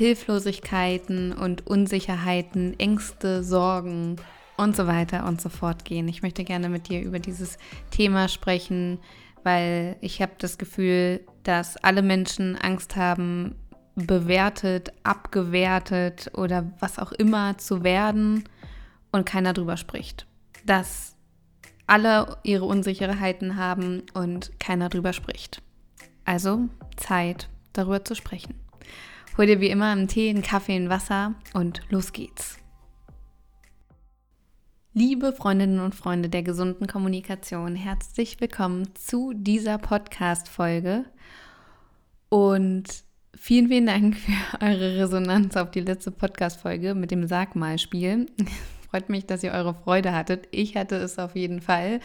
Hilflosigkeiten und Unsicherheiten, Ängste, Sorgen und so weiter und so fort gehen. Ich möchte gerne mit dir über dieses Thema sprechen, weil ich habe das Gefühl, dass alle Menschen Angst haben, bewertet, abgewertet oder was auch immer zu werden und keiner drüber spricht. Dass alle ihre Unsicherheiten haben und keiner drüber spricht. Also Zeit, darüber zu sprechen. Hol dir wie immer einen Tee, einen Kaffee, ein Wasser und los geht's. Liebe Freundinnen und Freunde der gesunden Kommunikation, herzlich willkommen zu dieser Podcast-Folge und vielen, vielen Dank für eure Resonanz auf die letzte Podcast-Folge mit dem Sag-mal-Spiel. Freut mich, dass ihr eure Freude hattet. Ich hatte es auf jeden Fall.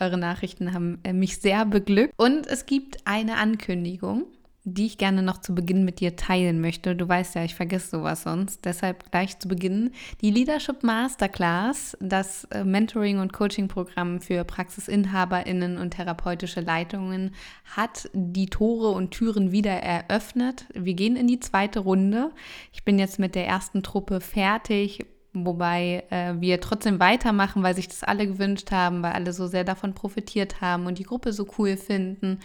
Eure Nachrichten haben mich sehr beglückt. Und es gibt eine Ankündigung die ich gerne noch zu Beginn mit dir teilen möchte. Du weißt ja, ich vergesse sowas sonst. Deshalb gleich zu Beginn die Leadership Masterclass, das äh, Mentoring- und Coaching-Programm für PraxisinhaberInnen und therapeutische Leitungen, hat die Tore und Türen wieder eröffnet. Wir gehen in die zweite Runde. Ich bin jetzt mit der ersten Truppe fertig. Wobei äh, wir trotzdem weitermachen, weil sich das alle gewünscht haben, weil alle so sehr davon profitiert haben und die Gruppe so cool finden.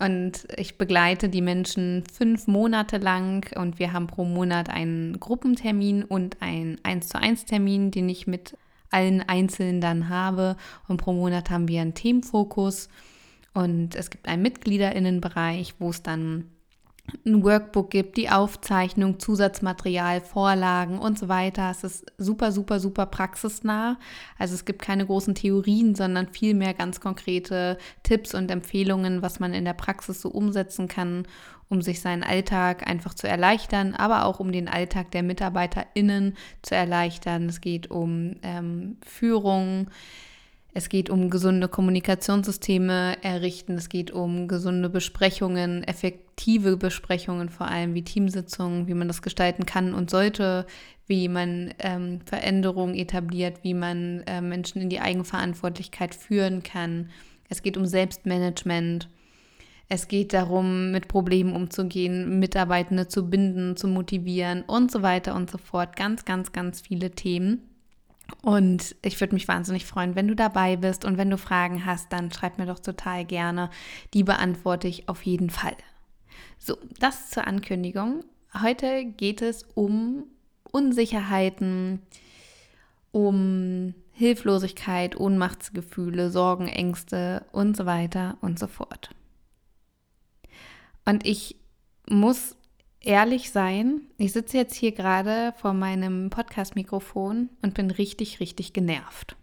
Und ich begleite die Menschen fünf Monate lang und wir haben pro Monat einen Gruppentermin und einen 1 zu 1 Termin, den ich mit allen Einzelnen dann habe. Und pro Monat haben wir einen Themenfokus und es gibt einen Mitgliederinnenbereich, wo es dann ein Workbook gibt, die Aufzeichnung, Zusatzmaterial, Vorlagen und so weiter. Es ist super, super, super praxisnah. Also es gibt keine großen Theorien, sondern vielmehr ganz konkrete Tipps und Empfehlungen, was man in der Praxis so umsetzen kann, um sich seinen Alltag einfach zu erleichtern, aber auch um den Alltag der MitarbeiterInnen zu erleichtern. Es geht um ähm, Führung, es geht um gesunde Kommunikationssysteme errichten, es geht um gesunde Besprechungen, effektive Besprechungen, vor allem wie Teamsitzungen, wie man das gestalten kann und sollte, wie man ähm, Veränderungen etabliert, wie man äh, Menschen in die Eigenverantwortlichkeit führen kann. Es geht um Selbstmanagement. Es geht darum, mit Problemen umzugehen, Mitarbeitende zu binden, zu motivieren und so weiter und so fort. Ganz, ganz, ganz viele Themen. Und ich würde mich wahnsinnig freuen, wenn du dabei bist. Und wenn du Fragen hast, dann schreib mir doch total gerne. Die beantworte ich auf jeden Fall. So, das zur Ankündigung. Heute geht es um Unsicherheiten, um Hilflosigkeit, Ohnmachtsgefühle, Sorgen, Ängste und so weiter und so fort. Und ich muss ehrlich sein, ich sitze jetzt hier gerade vor meinem Podcast-Mikrofon und bin richtig, richtig genervt.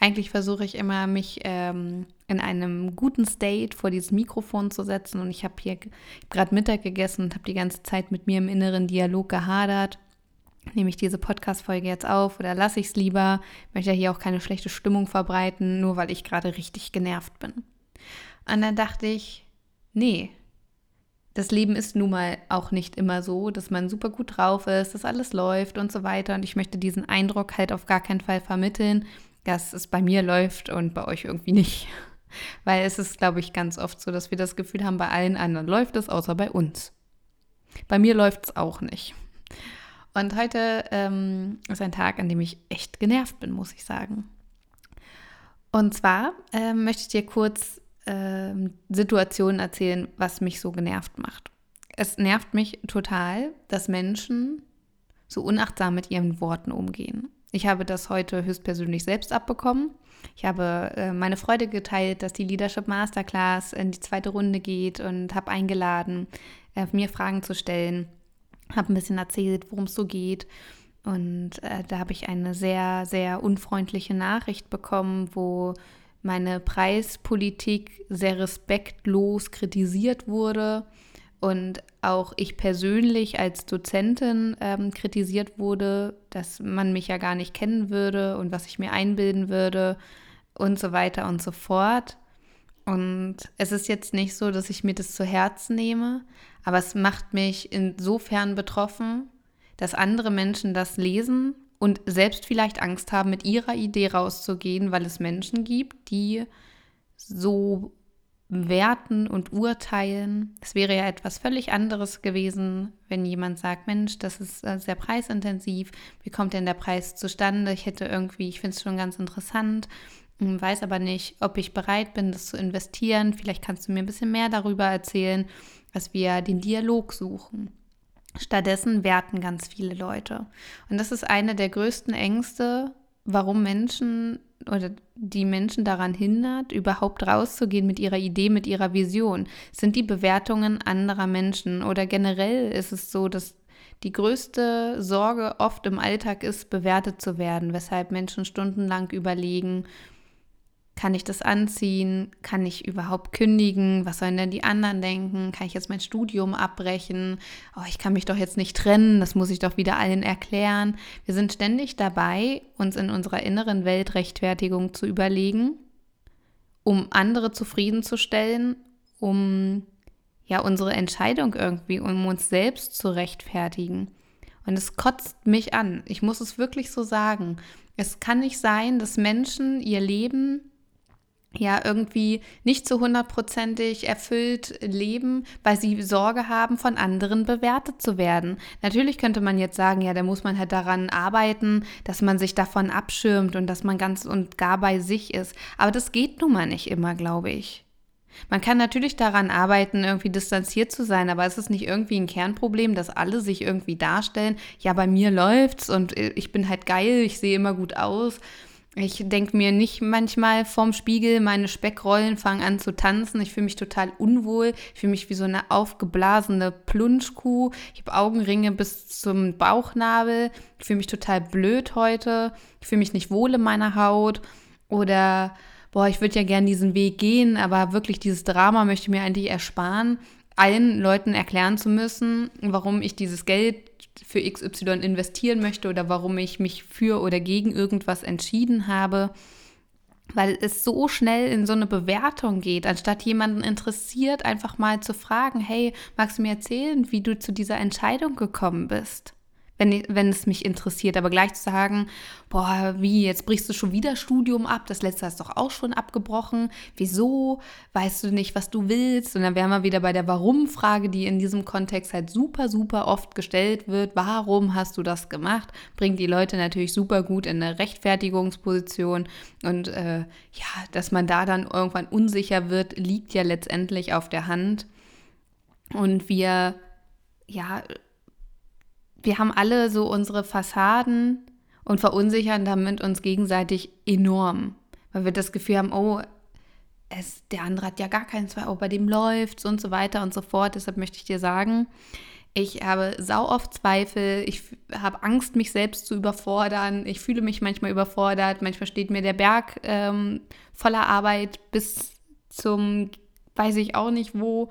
Eigentlich versuche ich immer, mich ähm, in einem guten State vor dieses Mikrofon zu setzen und ich habe hier gerade Mittag gegessen und habe die ganze Zeit mit mir im inneren Dialog gehadert. Nehme ich diese Podcast-Folge jetzt auf oder lasse ich es lieber? Ich möchte ja hier auch keine schlechte Stimmung verbreiten, nur weil ich gerade richtig genervt bin. Und dann dachte ich, nee, das Leben ist nun mal auch nicht immer so, dass man super gut drauf ist, dass alles läuft und so weiter. Und ich möchte diesen Eindruck halt auf gar keinen Fall vermitteln, dass es bei mir läuft und bei euch irgendwie nicht. Weil es ist, glaube ich, ganz oft so, dass wir das Gefühl haben, bei allen anderen läuft es, außer bei uns. Bei mir läuft es auch nicht. Und heute ähm, ist ein Tag, an dem ich echt genervt bin, muss ich sagen. Und zwar ähm, möchte ich dir kurz äh, Situationen erzählen, was mich so genervt macht. Es nervt mich total, dass Menschen so unachtsam mit ihren Worten umgehen. Ich habe das heute höchstpersönlich selbst abbekommen. Ich habe äh, meine Freude geteilt, dass die Leadership Masterclass in die zweite Runde geht und habe eingeladen, äh, mir Fragen zu stellen. Habe ein bisschen erzählt, worum es so geht. Und äh, da habe ich eine sehr, sehr unfreundliche Nachricht bekommen, wo meine Preispolitik sehr respektlos kritisiert wurde, und auch ich persönlich als Dozentin ähm, kritisiert wurde, dass man mich ja gar nicht kennen würde und was ich mir einbilden würde und so weiter und so fort. Und es ist jetzt nicht so, dass ich mir das zu Herzen nehme, aber es macht mich insofern betroffen, dass andere Menschen das lesen und selbst vielleicht Angst haben, mit ihrer Idee rauszugehen, weil es Menschen gibt, die so werten und urteilen. Es wäre ja etwas völlig anderes gewesen, wenn jemand sagt, Mensch, das ist äh, sehr preisintensiv, wie kommt denn der Preis zustande? Ich hätte irgendwie, ich finde es schon ganz interessant, hm, weiß aber nicht, ob ich bereit bin, das zu investieren. Vielleicht kannst du mir ein bisschen mehr darüber erzählen, dass wir den Dialog suchen. Stattdessen werten ganz viele Leute. Und das ist eine der größten Ängste, warum Menschen oder die Menschen daran hindert, überhaupt rauszugehen mit ihrer Idee, mit ihrer Vision, sind die Bewertungen anderer Menschen. Oder generell ist es so, dass die größte Sorge oft im Alltag ist, bewertet zu werden, weshalb Menschen stundenlang überlegen, kann ich das anziehen? Kann ich überhaupt kündigen? Was sollen denn die anderen denken? Kann ich jetzt mein Studium abbrechen? Oh, ich kann mich doch jetzt nicht trennen, das muss ich doch wieder allen erklären. Wir sind ständig dabei, uns in unserer inneren Welt Rechtfertigung zu überlegen, um andere zufriedenzustellen, um ja unsere Entscheidung irgendwie, um uns selbst zu rechtfertigen. Und es kotzt mich an. Ich muss es wirklich so sagen. Es kann nicht sein, dass Menschen ihr Leben ja irgendwie nicht zu hundertprozentig erfüllt leben, weil sie Sorge haben, von anderen bewertet zu werden. Natürlich könnte man jetzt sagen, ja, da muss man halt daran arbeiten, dass man sich davon abschirmt und dass man ganz und gar bei sich ist. Aber das geht nun mal nicht immer, glaube ich. Man kann natürlich daran arbeiten, irgendwie distanziert zu sein, aber ist es nicht irgendwie ein Kernproblem, dass alle sich irgendwie darstellen, ja, bei mir läuft's und ich bin halt geil, ich sehe immer gut aus ich denke mir nicht manchmal vorm Spiegel, meine Speckrollen fangen an zu tanzen. Ich fühle mich total unwohl. Ich fühle mich wie so eine aufgeblasene Plunschkuh. Ich habe Augenringe bis zum Bauchnabel. Ich fühle mich total blöd heute. Ich fühle mich nicht wohl in meiner Haut. Oder, boah, ich würde ja gerne diesen Weg gehen, aber wirklich dieses Drama möchte ich mir eigentlich ersparen allen Leuten erklären zu müssen, warum ich dieses Geld für XY investieren möchte oder warum ich mich für oder gegen irgendwas entschieden habe, weil es so schnell in so eine Bewertung geht, anstatt jemanden interessiert, einfach mal zu fragen, hey, magst du mir erzählen, wie du zu dieser Entscheidung gekommen bist? Wenn, wenn es mich interessiert. Aber gleich zu sagen, boah, wie, jetzt brichst du schon wieder Studium ab, das letzte hast du doch auch schon abgebrochen. Wieso? Weißt du nicht, was du willst? Und dann wären wir wieder bei der Warum-Frage, die in diesem Kontext halt super, super oft gestellt wird. Warum hast du das gemacht? Bringt die Leute natürlich super gut in eine Rechtfertigungsposition. Und äh, ja, dass man da dann irgendwann unsicher wird, liegt ja letztendlich auf der Hand. Und wir ja, wir haben alle so unsere Fassaden und verunsichern damit uns gegenseitig enorm, weil wir das Gefühl haben, oh, es, der andere hat ja gar keinen Zweifel, oh, bei dem läuft und so weiter und so fort. Deshalb möchte ich dir sagen, ich habe sau oft Zweifel, ich habe Angst, mich selbst zu überfordern, ich fühle mich manchmal überfordert, manchmal steht mir der Berg ähm, voller Arbeit bis zum, weiß ich auch nicht wo.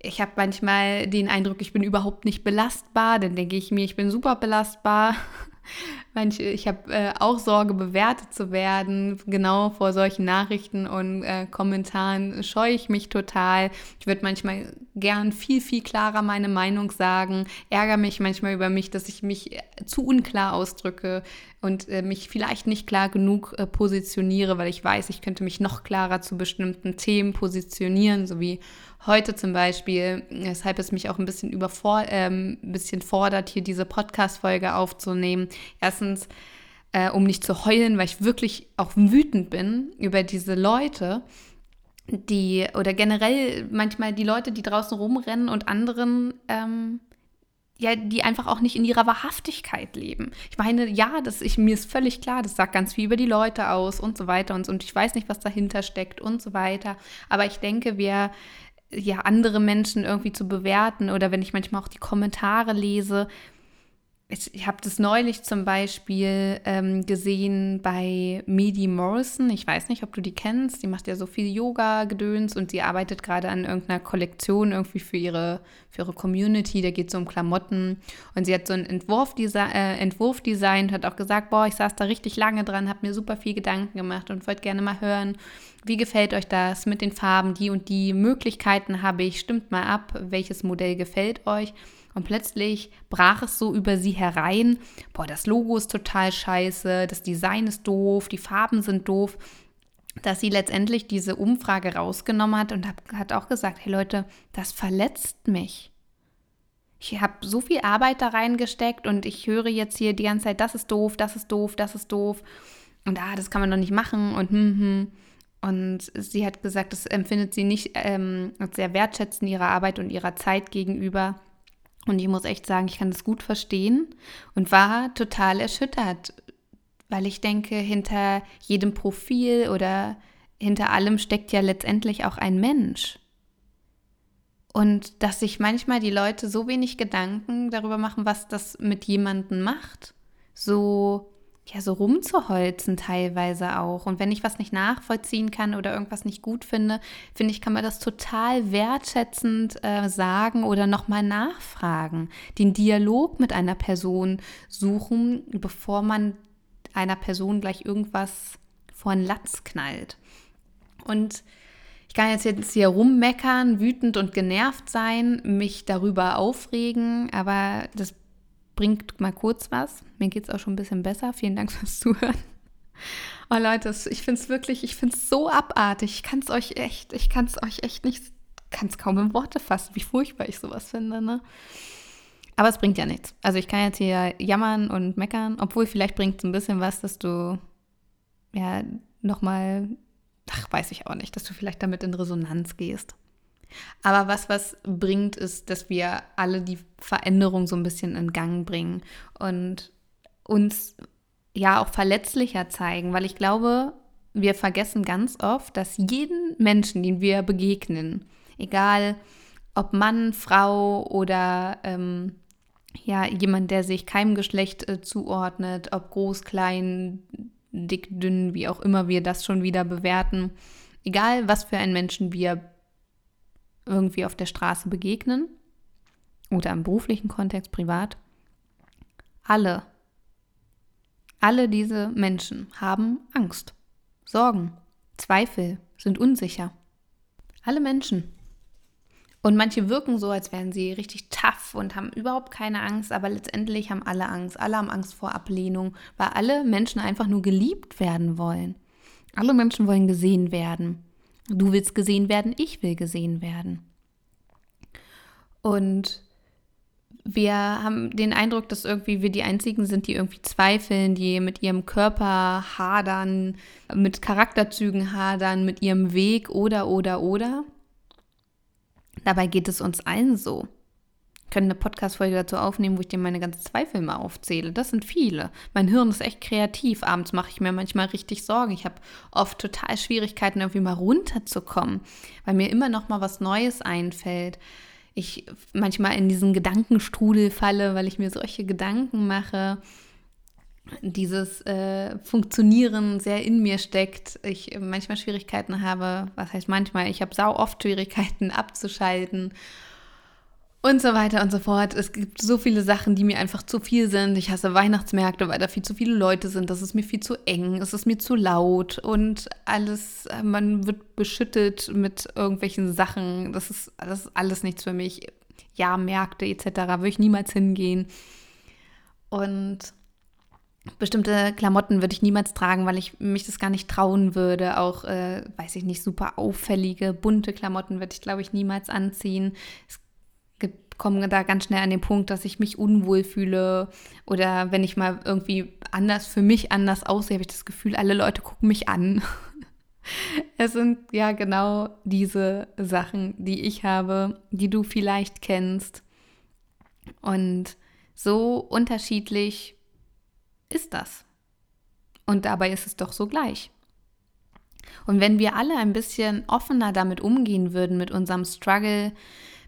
Ich habe manchmal den Eindruck, ich bin überhaupt nicht belastbar. Dann denke ich mir, ich bin super belastbar. Manche, ich habe äh, auch Sorge, bewertet zu werden. Genau vor solchen Nachrichten und äh, Kommentaren scheue ich mich total. Ich würde manchmal gern viel, viel klarer meine Meinung sagen. Ärgere mich manchmal über mich, dass ich mich äh, zu unklar ausdrücke und äh, mich vielleicht nicht klar genug äh, positioniere, weil ich weiß, ich könnte mich noch klarer zu bestimmten Themen positionieren, so wie heute zum Beispiel, weshalb es mich auch ein bisschen, überfor ähm, ein bisschen fordert, hier diese Podcast-Folge aufzunehmen. Erstens, äh, um nicht zu heulen, weil ich wirklich auch wütend bin über diese Leute, die oder generell manchmal die Leute, die draußen rumrennen und anderen ähm, ja, die einfach auch nicht in ihrer Wahrhaftigkeit leben. Ich meine, ja, das ich, mir ist völlig klar, das sagt ganz viel über die Leute aus und so weiter und, und ich weiß nicht, was dahinter steckt und so weiter. Aber ich denke, wir ja andere Menschen irgendwie zu bewerten oder wenn ich manchmal auch die Kommentare lese, ich habe das neulich zum Beispiel ähm, gesehen bei Medi Morrison. Ich weiß nicht, ob du die kennst. Die macht ja so viel Yoga-Gedöns und sie arbeitet gerade an irgendeiner Kollektion irgendwie für ihre, für ihre Community. Da geht es um Klamotten. Und sie hat so einen Entwurf, äh, Entwurf designt, hat auch gesagt, boah, ich saß da richtig lange dran, habe mir super viel Gedanken gemacht und wollte gerne mal hören, wie gefällt euch das mit den Farben? Die und die Möglichkeiten habe ich. Stimmt mal ab, welches Modell gefällt euch? Und plötzlich brach es so über sie herein. Boah, das Logo ist total scheiße, das Design ist doof, die Farben sind doof. Dass sie letztendlich diese Umfrage rausgenommen hat und hat auch gesagt, hey Leute, das verletzt mich. Ich habe so viel Arbeit da reingesteckt und ich höre jetzt hier die ganze Zeit, das ist doof, das ist doof, das ist doof. Und ah, das kann man doch nicht machen und hm, hm. Und sie hat gesagt, das empfindet sie nicht ähm, sehr wertschätzend ihrer Arbeit und ihrer Zeit gegenüber. Und ich muss echt sagen, ich kann das gut verstehen und war total erschüttert, weil ich denke, hinter jedem Profil oder hinter allem steckt ja letztendlich auch ein Mensch. Und dass sich manchmal die Leute so wenig Gedanken darüber machen, was das mit jemandem macht. So ja, so rumzuholzen teilweise auch. Und wenn ich was nicht nachvollziehen kann oder irgendwas nicht gut finde, finde ich, kann man das total wertschätzend äh, sagen oder nochmal nachfragen. Den Dialog mit einer Person suchen, bevor man einer Person gleich irgendwas vor den Latz knallt. Und ich kann jetzt, jetzt hier rummeckern, wütend und genervt sein, mich darüber aufregen, aber das bringt mal kurz was. Mir geht es auch schon ein bisschen besser. Vielen Dank fürs Zuhören. Oh Leute, ich finde es wirklich, ich finde es so abartig. Ich kann es euch echt, ich kann es euch echt nicht, kann es kaum in Worte fassen, wie furchtbar ich sowas finde, ne? Aber es bringt ja nichts. Also ich kann jetzt hier jammern und meckern, obwohl vielleicht bringt es ein bisschen was, dass du ja nochmal, ach, weiß ich auch nicht, dass du vielleicht damit in Resonanz gehst. Aber was was bringt, ist, dass wir alle die Veränderung so ein bisschen in Gang bringen und uns ja auch verletzlicher zeigen, weil ich glaube, wir vergessen ganz oft, dass jeden Menschen, den wir begegnen, egal ob Mann, Frau oder ähm, ja, jemand, der sich keinem Geschlecht äh, zuordnet, ob groß, klein, dick, dünn, wie auch immer wir das schon wieder bewerten, egal was für einen Menschen wir irgendwie auf der Straße begegnen oder im beruflichen Kontext, privat. Alle, alle diese Menschen haben Angst, Sorgen, Zweifel, sind unsicher. Alle Menschen. Und manche wirken so, als wären sie richtig tough und haben überhaupt keine Angst, aber letztendlich haben alle Angst. Alle haben Angst vor Ablehnung, weil alle Menschen einfach nur geliebt werden wollen. Alle Menschen wollen gesehen werden. Du willst gesehen werden, ich will gesehen werden. Und wir haben den Eindruck, dass irgendwie wir die Einzigen sind, die irgendwie zweifeln, die mit ihrem Körper hadern, mit Charakterzügen hadern, mit ihrem Weg oder, oder, oder. Dabei geht es uns allen so können eine Podcast-Folge dazu aufnehmen, wo ich dir meine ganzen Zweifel mal aufzähle. Das sind viele. Mein Hirn ist echt kreativ. Abends mache ich mir manchmal richtig Sorgen. Ich habe oft total Schwierigkeiten, irgendwie mal runterzukommen, weil mir immer noch mal was Neues einfällt. Ich manchmal in diesen Gedankenstrudel falle, weil ich mir solche Gedanken mache. Dieses äh, Funktionieren sehr in mir steckt. Ich manchmal Schwierigkeiten habe, was heißt manchmal, ich habe sau oft Schwierigkeiten abzuschalten und so weiter und so fort. Es gibt so viele Sachen, die mir einfach zu viel sind. Ich hasse Weihnachtsmärkte, weil da viel zu viele Leute sind. Das ist mir viel zu eng, es ist mir zu laut und alles, man wird beschüttet mit irgendwelchen Sachen. Das ist, das ist alles nichts für mich. Ja, Märkte etc. würde ich niemals hingehen. Und bestimmte Klamotten würde ich niemals tragen, weil ich mich das gar nicht trauen würde. Auch, äh, weiß ich nicht, super auffällige, bunte Klamotten würde ich, glaube ich, niemals anziehen. Es komme da ganz schnell an den Punkt, dass ich mich unwohl fühle oder wenn ich mal irgendwie anders für mich anders aussehe, habe ich das Gefühl, alle Leute gucken mich an. Es sind ja genau diese Sachen, die ich habe, die du vielleicht kennst. Und so unterschiedlich ist das. Und dabei ist es doch so gleich. Und wenn wir alle ein bisschen offener damit umgehen würden, mit unserem Struggle,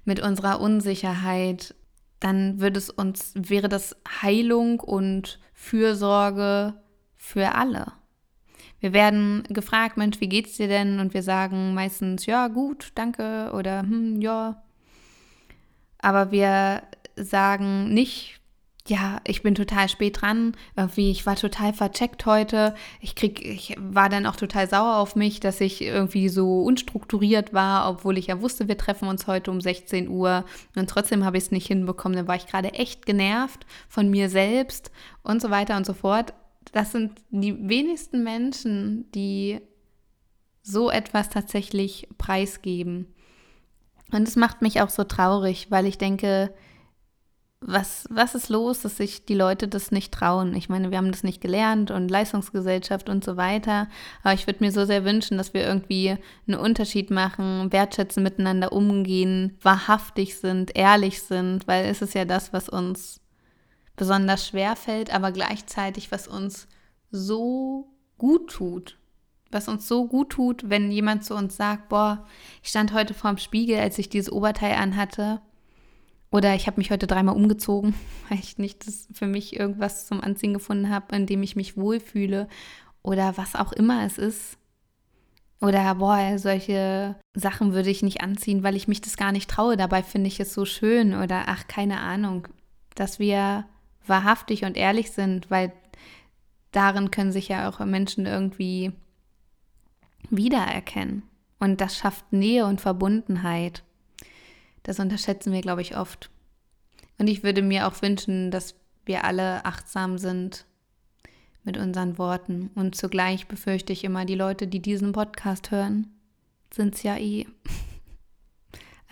mit unserer Unsicherheit dann würde es uns, wäre das Heilung und Fürsorge für alle. Wir werden gefragt, Mensch, wie geht's dir denn? Und wir sagen meistens, ja, gut, danke oder hm, ja. Aber wir sagen nicht, ja, ich bin total spät dran, irgendwie, ich war total vercheckt heute. Ich krieg, ich war dann auch total sauer auf mich, dass ich irgendwie so unstrukturiert war, obwohl ich ja wusste, wir treffen uns heute um 16 Uhr und trotzdem habe ich es nicht hinbekommen. Dann war ich gerade echt genervt von mir selbst und so weiter und so fort. Das sind die wenigsten Menschen, die so etwas tatsächlich preisgeben. Und es macht mich auch so traurig, weil ich denke, was, was ist los, dass sich die Leute das nicht trauen? Ich meine, wir haben das nicht gelernt und Leistungsgesellschaft und so weiter. Aber ich würde mir so sehr wünschen, dass wir irgendwie einen Unterschied machen, wertschätzen, miteinander umgehen, wahrhaftig sind, ehrlich sind, weil es ist ja das, was uns besonders schwer fällt, aber gleichzeitig, was uns so gut tut. Was uns so gut tut, wenn jemand zu uns sagt, boah, ich stand heute vorm Spiegel, als ich dieses Oberteil anhatte oder ich habe mich heute dreimal umgezogen, weil ich nicht das für mich irgendwas zum Anziehen gefunden habe, in dem ich mich wohlfühle. Oder was auch immer es ist. Oder boah, solche Sachen würde ich nicht anziehen, weil ich mich das gar nicht traue. Dabei finde ich es so schön. Oder ach, keine Ahnung. Dass wir wahrhaftig und ehrlich sind, weil darin können sich ja auch Menschen irgendwie wiedererkennen. Und das schafft Nähe und Verbundenheit. Das unterschätzen wir, glaube ich, oft. Und ich würde mir auch wünschen, dass wir alle achtsam sind mit unseren Worten. Und zugleich befürchte ich immer, die Leute, die diesen Podcast hören, sind es ja eh.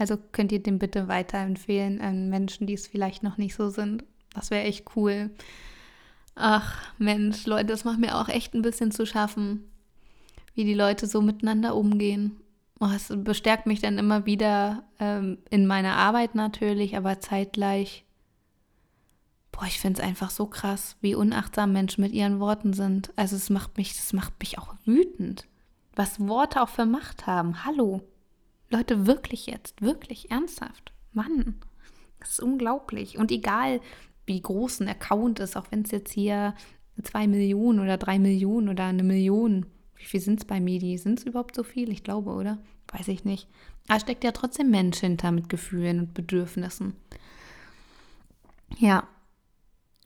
Also könnt ihr den bitte weiterempfehlen an Menschen, die es vielleicht noch nicht so sind. Das wäre echt cool. Ach Mensch, Leute, das macht mir auch echt ein bisschen zu schaffen, wie die Leute so miteinander umgehen oh, es bestärkt mich dann immer wieder ähm, in meiner Arbeit natürlich, aber zeitgleich, boah, ich finde es einfach so krass, wie unachtsam Menschen mit ihren Worten sind. Also es macht mich, das macht mich auch wütend, was Worte auch für Macht haben. Hallo, Leute, wirklich jetzt, wirklich ernsthaft, Mann, das ist unglaublich. Und egal, wie groß ein Account ist, auch wenn es jetzt hier zwei Millionen oder drei Millionen oder eine Million wie viel sind es bei Medi? Sind es überhaupt so viel? Ich glaube, oder? Weiß ich nicht. Da steckt ja trotzdem Mensch hinter mit Gefühlen und Bedürfnissen. Ja.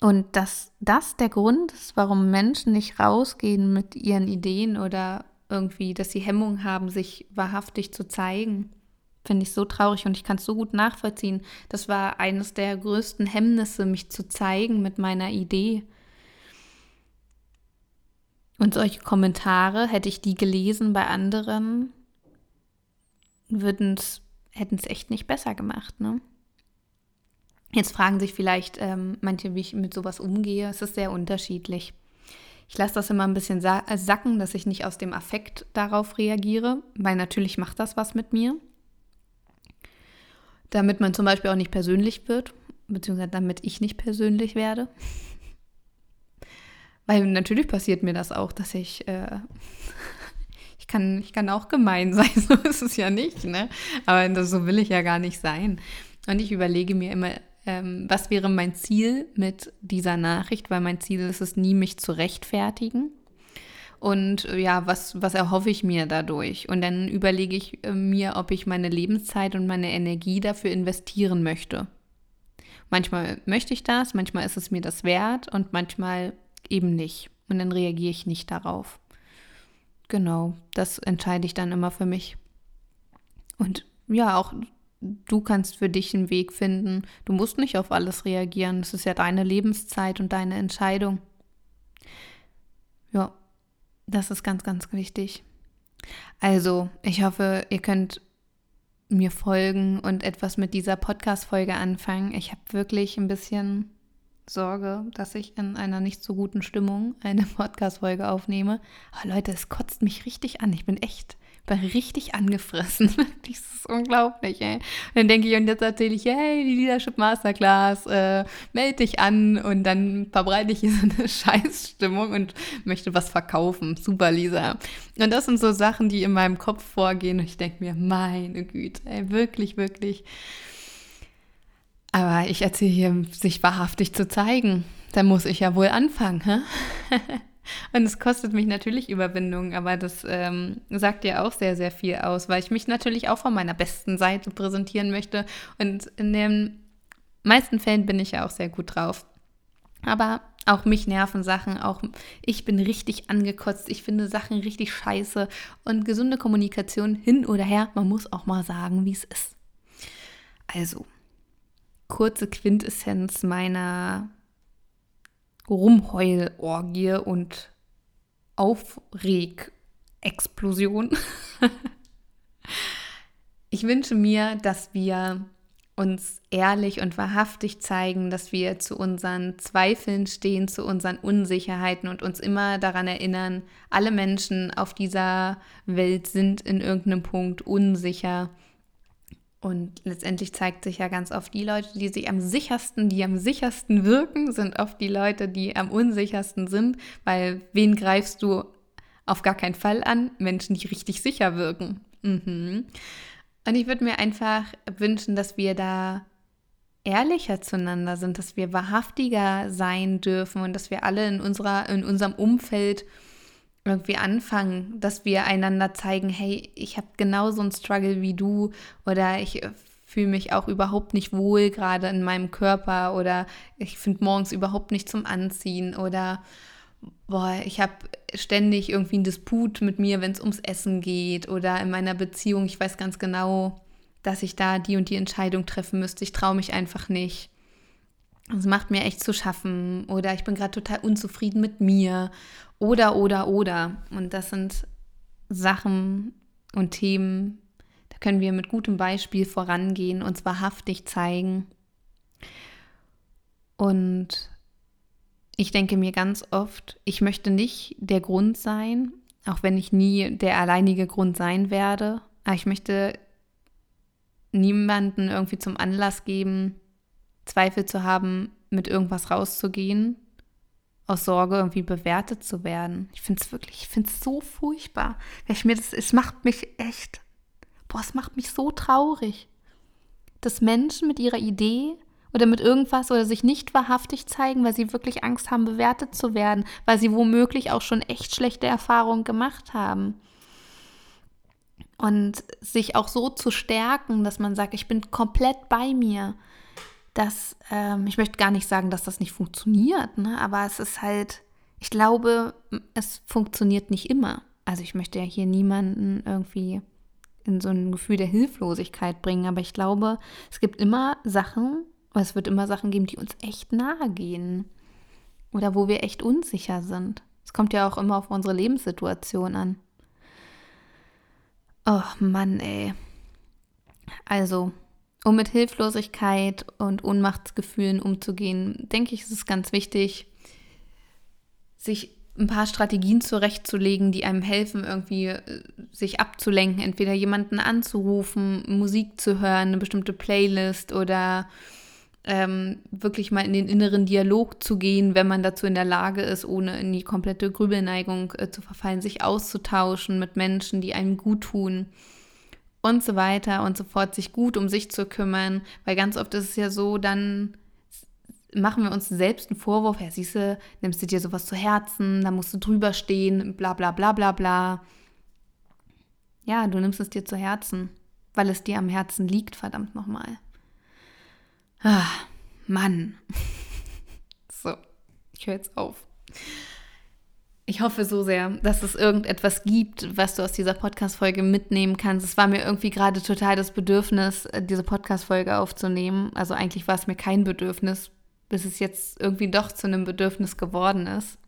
Und dass das der Grund ist, warum Menschen nicht rausgehen mit ihren Ideen oder irgendwie, dass sie Hemmung haben, sich wahrhaftig zu zeigen, finde ich so traurig und ich kann es so gut nachvollziehen. Das war eines der größten Hemmnisse, mich zu zeigen mit meiner Idee. Und solche Kommentare, hätte ich die gelesen bei anderen, hätten es echt nicht besser gemacht. Ne? Jetzt fragen sich vielleicht ähm, manche, wie ich mit sowas umgehe. Es ist sehr unterschiedlich. Ich lasse das immer ein bisschen äh, sacken, dass ich nicht aus dem Affekt darauf reagiere, weil natürlich macht das was mit mir. Damit man zum Beispiel auch nicht persönlich wird, beziehungsweise damit ich nicht persönlich werde. Weil natürlich passiert mir das auch, dass ich, äh, ich, kann, ich kann auch gemein sein, so ist es ja nicht, ne? Aber das, so will ich ja gar nicht sein. Und ich überlege mir immer, ähm, was wäre mein Ziel mit dieser Nachricht, weil mein Ziel ist es nie, mich zu rechtfertigen. Und äh, ja, was, was erhoffe ich mir dadurch? Und dann überlege ich äh, mir, ob ich meine Lebenszeit und meine Energie dafür investieren möchte. Manchmal möchte ich das, manchmal ist es mir das wert und manchmal eben nicht. Und dann reagiere ich nicht darauf. Genau, das entscheide ich dann immer für mich. Und ja, auch du kannst für dich einen Weg finden. Du musst nicht auf alles reagieren. Es ist ja deine Lebenszeit und deine Entscheidung. Ja, das ist ganz, ganz wichtig. Also, ich hoffe, ihr könnt mir folgen und etwas mit dieser Podcast-Folge anfangen. Ich habe wirklich ein bisschen Sorge, dass ich in einer nicht so guten Stimmung eine Podcast-Folge aufnehme. Aber Leute, es kotzt mich richtig an. Ich bin echt, bin richtig angefressen. das ist unglaublich, ey. Und dann denke ich, und jetzt erzähle ich, hey, die Leadership Masterclass, äh, melde dich an und dann verbreite ich hier so eine Scheißstimmung und möchte was verkaufen. Super, Lisa. Und das sind so Sachen, die in meinem Kopf vorgehen und ich denke mir, meine Güte, ey, wirklich, wirklich Aber ich erzähle hier, sich wahrhaftig zu zeigen. Da muss ich ja wohl anfangen. Hä? Und es kostet mich natürlich Überwindung, aber das ähm, sagt ja auch sehr, sehr viel aus, weil ich mich natürlich auch von meiner besten Seite präsentieren möchte. Und in den meisten Fällen bin ich ja auch sehr gut drauf. Aber auch mich nerven Sachen, auch ich bin richtig angekotzt, ich finde Sachen richtig scheiße. Und gesunde Kommunikation hin oder her, man muss auch mal sagen, wie es ist. Also, kurze Quintessenz meiner Rumheulorgie und Aufregexplosion. ich wünsche mir, dass wir uns ehrlich und wahrhaftig zeigen, dass wir zu unseren Zweifeln stehen, zu unseren Unsicherheiten und uns immer daran erinnern, alle Menschen auf dieser Welt sind in irgendeinem Punkt unsicher. Und letztendlich zeigt sich ja ganz oft, die Leute, die sich am sichersten, die am sichersten wirken, sind oft die Leute, die am unsichersten sind, weil wen greifst du auf gar keinen Fall an? Menschen, die richtig sicher wirken. Mhm. Und ich würde mir einfach wünschen, dass wir da ehrlicher zueinander sind, dass wir wahrhaftiger sein dürfen und dass wir alle in, unserer, in unserem Umfeld irgendwie anfangen, dass wir einander zeigen, hey, ich habe genauso einen Struggle wie du oder ich fühle mich auch überhaupt nicht wohl gerade in meinem Körper oder ich finde morgens überhaupt nicht zum Anziehen oder boah, ich habe ständig irgendwie einen Disput mit mir, wenn es ums Essen geht oder in meiner Beziehung, ich weiß ganz genau, dass ich da die und die Entscheidung treffen müsste. Ich traue mich einfach nicht. Es macht mir echt zu schaffen oder ich bin gerade total unzufrieden mit mir oder oder oder. Und das sind Sachen und Themen, da können wir mit gutem Beispiel vorangehen, uns wahrhaftig zeigen. Und ich denke mir ganz oft, ich möchte nicht der Grund sein, auch wenn ich nie der alleinige Grund sein werde, aber ich möchte niemanden irgendwie zum Anlass geben, Zweifel zu haben, mit irgendwas rauszugehen, aus Sorge irgendwie bewertet zu werden. Ich finde es wirklich, ich finde es so furchtbar. Ich mir das, es macht mich echt, boah, es macht mich so traurig, dass Menschen mit ihrer Idee oder mit irgendwas oder sich nicht wahrhaftig zeigen, weil sie wirklich Angst haben, bewertet zu werden, weil sie womöglich auch schon echt schlechte Erfahrungen gemacht haben. Und sich auch so zu stärken, dass man sagt, ich bin komplett bei mir. Das, ähm, ich möchte gar nicht sagen, dass das nicht funktioniert, ne? aber es ist halt, ich glaube, es funktioniert nicht immer. Also ich möchte ja hier niemanden irgendwie in so ein Gefühl der Hilflosigkeit bringen, aber ich glaube, es gibt immer Sachen, es wird immer Sachen geben, die uns echt nahe gehen oder wo wir echt unsicher sind. Es kommt ja auch immer auf unsere Lebenssituation an. Oh Mann, ey. Also, um mit Hilflosigkeit und Ohnmachtsgefühlen umzugehen, denke ich, ist es ganz wichtig, sich ein paar Strategien zurechtzulegen, die einem helfen, irgendwie äh, sich abzulenken. Entweder jemanden anzurufen, Musik zu hören, eine bestimmte Playlist oder ähm, wirklich mal in den inneren Dialog zu gehen, wenn man dazu in der Lage ist, ohne in die komplette Grübelneigung äh, zu verfallen, sich auszutauschen mit Menschen, die einem gut tun und so weiter und so fort, sich gut um sich zu kümmern, weil ganz oft ist es ja so, dann machen wir uns selbst einen Vorwurf, ja, siehst du, nimmst du dir sowas zu Herzen, da musst du drüber stehen, bla bla bla bla bla. Ja, du nimmst es dir zu Herzen, weil es dir am Herzen liegt, verdammt nochmal. Ah, Mann. so, ich höre jetzt auf. Ich hoffe so sehr, dass es irgendetwas gibt, was du aus dieser Podcast-Folge mitnehmen kannst. Es war mir irgendwie gerade total das Bedürfnis, diese Podcast-Folge aufzunehmen. Also eigentlich war es mir kein Bedürfnis, bis es jetzt irgendwie doch zu einem Bedürfnis geworden ist.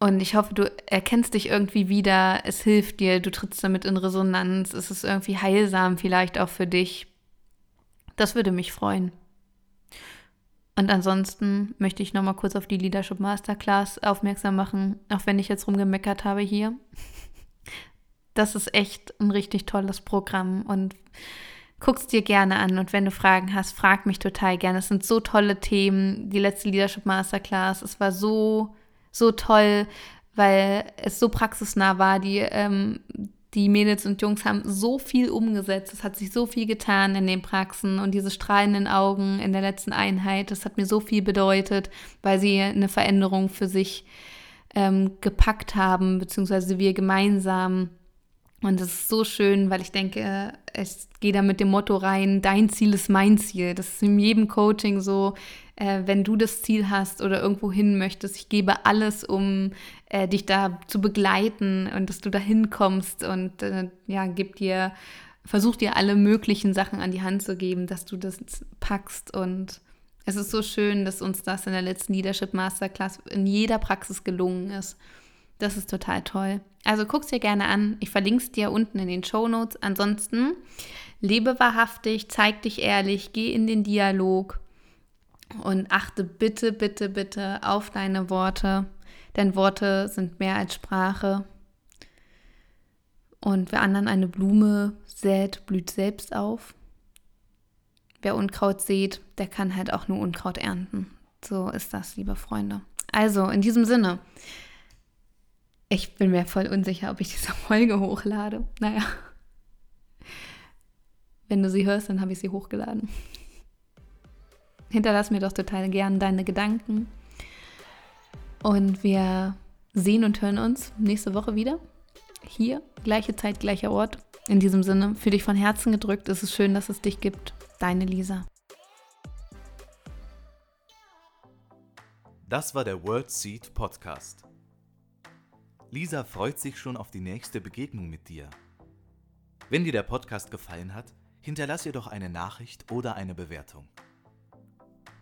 Und ich hoffe, du erkennst dich irgendwie wieder. Es hilft dir, du trittst damit in Resonanz. Es ist irgendwie heilsam vielleicht auch für dich. Das würde mich freuen. Und ansonsten möchte ich nochmal kurz auf die Leadership Masterclass aufmerksam machen, auch wenn ich jetzt rumgemeckert habe hier. Das ist echt ein richtig tolles Programm und guck's dir gerne an. Und wenn du Fragen hast, frag mich total gerne. Es sind so tolle Themen. Die letzte Leadership Masterclass, es war so, so toll, weil es so praxisnah war. Die, ähm, Die Mädels und Jungs haben so viel umgesetzt. Es hat sich so viel getan in den Praxen und diese strahlenden Augen in der letzten Einheit, das hat mir so viel bedeutet, weil sie eine Veränderung für sich ähm, gepackt haben, beziehungsweise wir gemeinsam. Und das ist so schön, weil ich denke, ich gehe da mit dem Motto rein, dein Ziel ist mein Ziel. Das ist in jedem Coaching so, äh, wenn du das Ziel hast oder irgendwo hin möchtest, ich gebe alles, um äh, dich da zu begleiten und dass du da hinkommst und äh, ja, gib dir, versuch dir alle möglichen Sachen an die Hand zu geben, dass du das packst und es ist so schön, dass uns das in der letzten Leadership Masterclass in jeder Praxis gelungen ist. Das ist total toll. Also guck es dir gerne an. Ich verlinke es dir unten in den Show Notes. Ansonsten lebe wahrhaftig, zeig dich ehrlich, geh in den Dialog und achte bitte, bitte, bitte auf deine Worte, denn Worte sind mehr als Sprache. Und wer anderen eine Blume sät, blüht selbst auf. Wer Unkraut sät, der kann halt auch nur Unkraut ernten. So ist das, liebe Freunde. Also, in diesem Sinne, ich bin mir voll unsicher, ob ich diese Folge hochlade. Naja. Wenn du sie hörst, dann habe ich sie hochgeladen. Hinterlass mir doch total gern deine Gedanken. Und wir sehen und hören uns nächste Woche wieder. Hier, gleiche Zeit, gleicher Ort. In diesem Sinne, für dich von Herzen gedrückt. Es ist schön, dass es dich gibt. Deine Lisa. Das war der World Seed Podcast. Lisa freut sich schon auf die nächste Begegnung mit dir. Wenn dir der Podcast gefallen hat, hinterlass ihr doch eine Nachricht oder eine Bewertung.